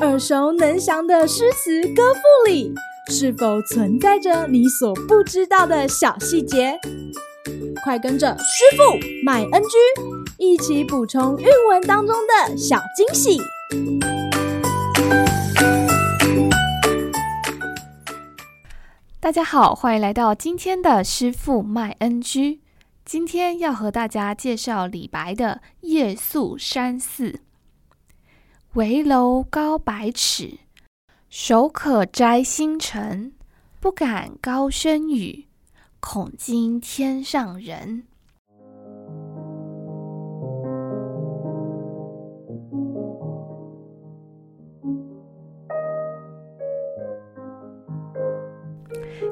耳熟能详的诗词歌赋里，是否存在着你所不知道的小细节？快跟着师傅麦恩居一起补充韵文当中的小惊喜！大家好，欢迎来到今天的师傅麦恩居。今天要和大家介绍李白的《夜宿山寺》。危楼高百尺，手可摘星辰。不敢高声语，恐惊天上人。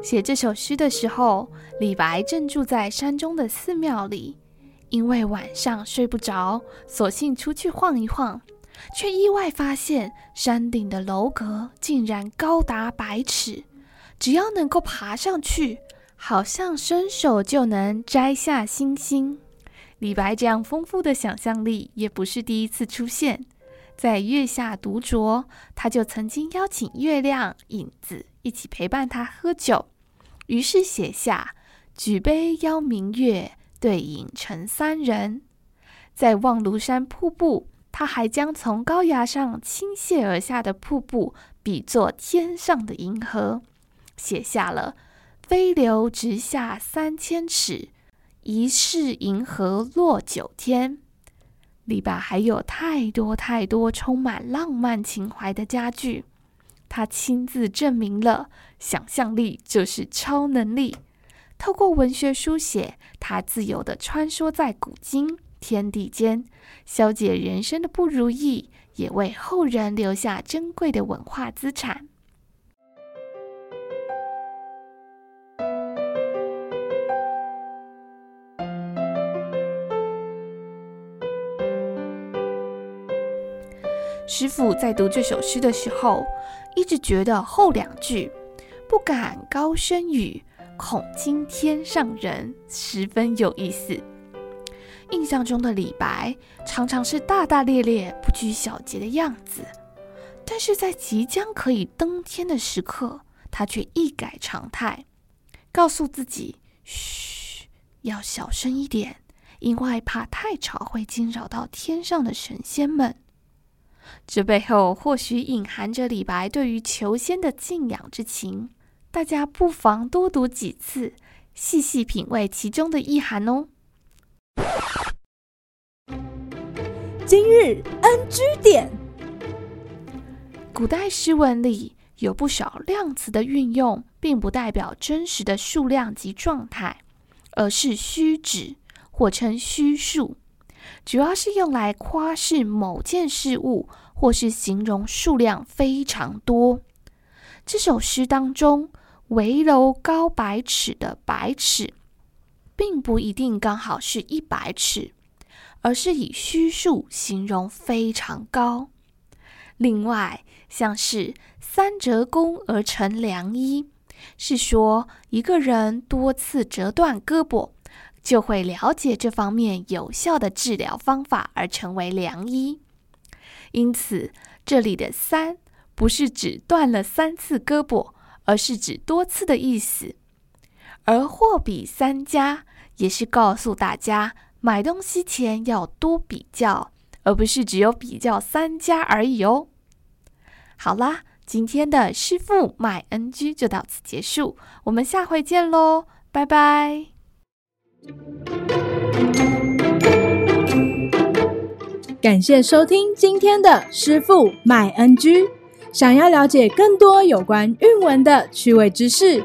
写这首诗的时候，李白正住在山中的寺庙里，因为晚上睡不着，索性出去晃一晃，却意外发现山顶的楼阁竟然高达百尺，只要能够爬上去，好像伸手就能摘下星星。李白这样丰富的想象力也不是第一次出现，在月下独酌，他就曾经邀请月亮、影子一起陪伴他喝酒。于是写下“举杯邀明月，对影成三人”。在望庐山瀑布，他还将从高崖上倾泻而下的瀑布比作天上的银河，写下了“飞流直下三千尺，疑是银河落九天”。李白还有太多太多充满浪漫情怀的佳句。他亲自证明了，想象力就是超能力。透过文学书写，他自由地穿梭在古今天地间，消解人生的不如意，也为后人留下珍贵的文化资产。师傅在读这首诗的时候，一直觉得后两句“不敢高声语，恐惊天上人”十分有意思。印象中的李白常常是大大咧咧、不拘小节的样子，但是在即将可以登天的时刻，他却一改常态，告诉自己：“嘘，要小声一点，因为怕太吵会惊扰到天上的神仙们。”这背后或许隐含着李白对于求仙的敬仰之情，大家不妨多读几次，细细品味其中的意涵哦。今日 NG 点，古代诗文里有不少量词的运用，并不代表真实的数量及状态，而是虚指或称虚数。主要是用来夸示某件事物，或是形容数量非常多。这首诗当中，“危楼高百尺”的“百尺”，并不一定刚好是一百尺，而是以虚数形容非常高。另外，像是“三折肱而成良医”，是说一个人多次折断胳膊。就会了解这方面有效的治疗方法，而成为良医。因此，这里的“三”不是指断了三次胳膊，而是指多次的意思。而“货比三家”也是告诉大家，买东西前要多比较，而不是只有比较三家而已哦。好啦，今天的师傅买 NG 就到此结束，我们下回见喽，拜拜。感谢收听今天的师傅买 NG，。想要了解更多有关韵文的趣味知识，